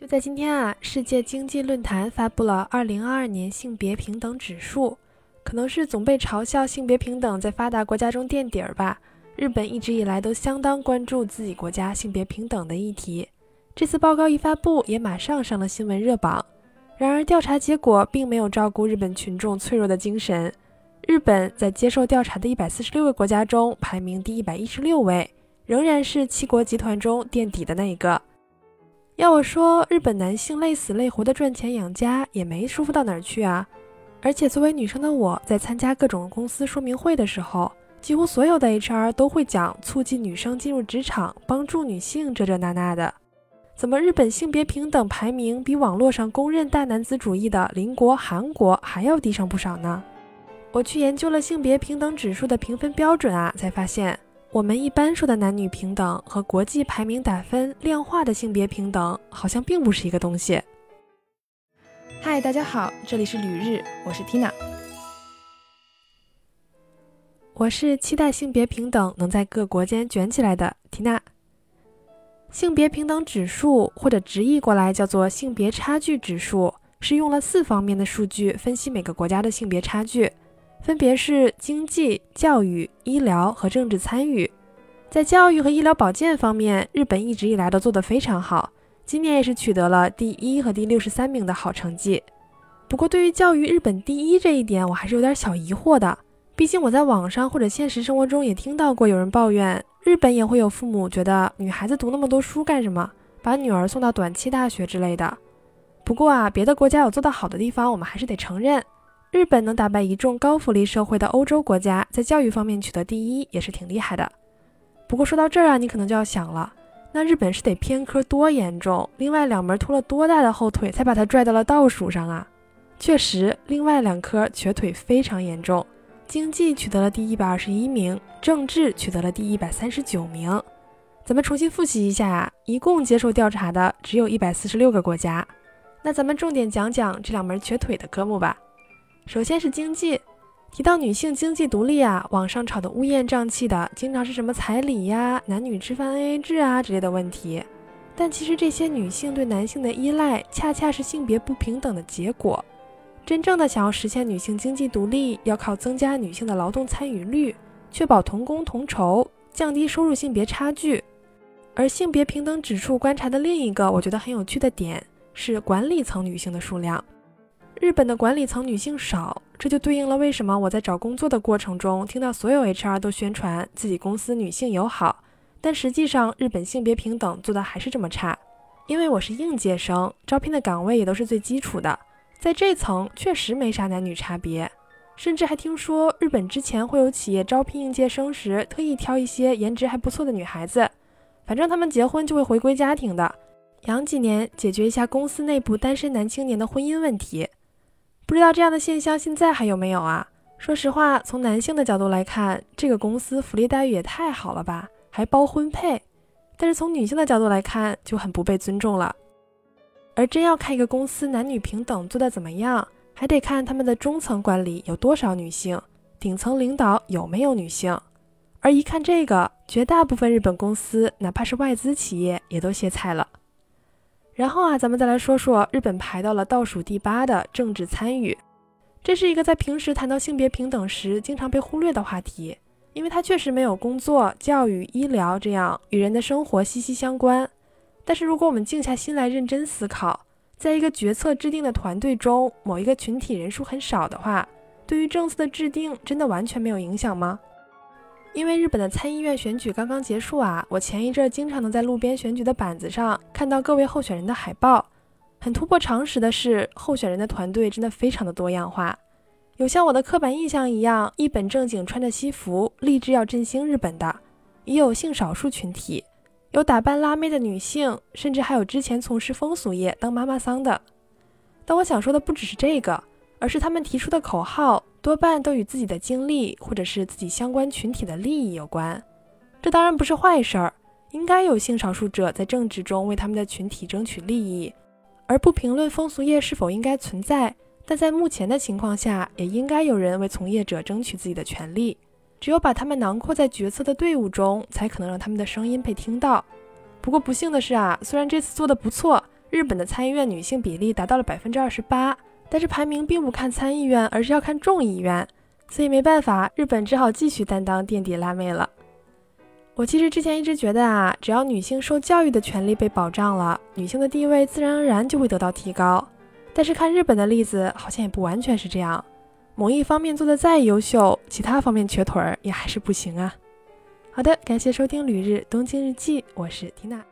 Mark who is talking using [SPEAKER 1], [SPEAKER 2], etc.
[SPEAKER 1] 就在今天啊，世界经济论坛发布了2022年性别平等指数。可能是总被嘲笑性别平等在发达国家中垫底儿吧。日本一直以来都相当关注自己国家性别平等的议题。这次报告一发布，也马上上了新闻热榜。然而，调查结果并没有照顾日本群众脆弱的精神。日本在接受调查的146个国家中排名第116位，仍然是七国集团中垫底的那一个。要我说，日本男性累死累活的赚钱养家，也没舒服到哪儿去啊！而且，作为女生的我，在参加各种公司说明会的时候，几乎所有的 HR 都会讲促进女生进入职场、帮助女性这这那那的。怎么日本性别平等排名比网络上公认大男子主义的邻国韩国还要低上不少呢？我去研究了性别平等指数的评分标准啊，才发现。我们一般说的男女平等和国际排名打分量化的性别平等好像并不是一个东西。嗨，大家好，这里是旅日，我是 Tina。我是期待性别平等能在各国间卷起来的 Tina。性别平等指数或者直译过来叫做性别差距指数，是用了四方面的数据分析每个国家的性别差距。分别是经济、教育、医疗和政治参与。在教育和医疗保健方面，日本一直以来都做得非常好，今年也是取得了第一和第六十三名的好成绩。不过，对于教育日本第一这一点，我还是有点小疑惑的。毕竟我在网上或者现实生活中也听到过有人抱怨，日本也会有父母觉得女孩子读那么多书干什么，把女儿送到短期大学之类的。不过啊，别的国家有做得好的地方，我们还是得承认。日本能打败一众高福利社会的欧洲国家，在教育方面取得第一，也是挺厉害的。不过说到这儿啊，你可能就要想了，那日本是得偏科多严重，另外两门拖了多大的后腿，才把它拽到了倒数上啊？确实，另外两科瘸腿非常严重，经济取得了第一百二十一名，政治取得了第一百三十九名。咱们重新复习一下啊，一共接受调查的只有一百四十六个国家。那咱们重点讲讲这两门瘸腿的科目吧。首先是经济，提到女性经济独立啊，网上吵得乌烟瘴气的，经常是什么彩礼呀、男女吃饭 AA 制啊之类的问题。但其实这些女性对男性的依赖，恰恰是性别不平等的结果。真正的想要实现女性经济独立，要靠增加女性的劳动参与率，确保同工同酬，降低收入性别差距。而性别平等指数观察的另一个我觉得很有趣的点，是管理层女性的数量。日本的管理层女性少，这就对应了为什么我在找工作的过程中听到所有 HR 都宣传自己公司女性友好，但实际上日本性别平等做的还是这么差。因为我是应届生，招聘的岗位也都是最基础的，在这层确实没啥男女差别，甚至还听说日本之前会有企业招聘应届生时特意挑一些颜值还不错的女孩子，反正他们结婚就会回归家庭的，养几年解决一下公司内部单身男青年的婚姻问题。不知道这样的现象现在还有没有啊？说实话，从男性的角度来看，这个公司福利待遇也太好了吧，还包婚配。但是从女性的角度来看，就很不被尊重了。而真要看一个公司男女平等做得怎么样，还得看他们的中层管理有多少女性，顶层领导有没有女性。而一看这个，绝大部分日本公司，哪怕是外资企业，也都歇菜了。然后啊，咱们再来说说日本排到了倒数第八的政治参与，这是一个在平时谈到性别平等时经常被忽略的话题，因为它确实没有工作、教育、医疗这样与人的生活息息相关。但是如果我们静下心来认真思考，在一个决策制定的团队中，某一个群体人数很少的话，对于政策的制定真的完全没有影响吗？因为日本的参议院选举刚刚结束啊，我前一阵经常能在路边选举的板子上看到各位候选人的海报。很突破常识的是，候选人的团队真的非常的多样化，有像我的刻板印象一样一本正经穿着西服立志要振兴日本的，也有性少数群体，有打扮辣妹的女性，甚至还有之前从事风俗业当妈妈桑的。但我想说的不只是这个，而是他们提出的口号。多半都与自己的经历或者是自己相关群体的利益有关，这当然不是坏事儿，应该有性少数者在政治中为他们的群体争取利益，而不评论风俗业是否应该存在，但在目前的情况下，也应该有人为从业者争取自己的权利，只有把他们囊括在决策的队伍中，才可能让他们的声音被听到。不过不幸的是啊，虽然这次做得不错，日本的参议院女性比例达到了百分之二十八，但是排名并不看参议院，而是要看众议院，所以没办法，日本只好继续担当垫底辣妹了。我其实之前一直觉得啊，只要女性受教育的权利被保障了，女性的地位自然而然就会得到提高。但是看日本的例子，好像也不完全是这样。某一方面做得再优秀，其他方面瘸腿儿也还是不行啊。好的，感谢收听《旅日东京日记》，我是缇娜。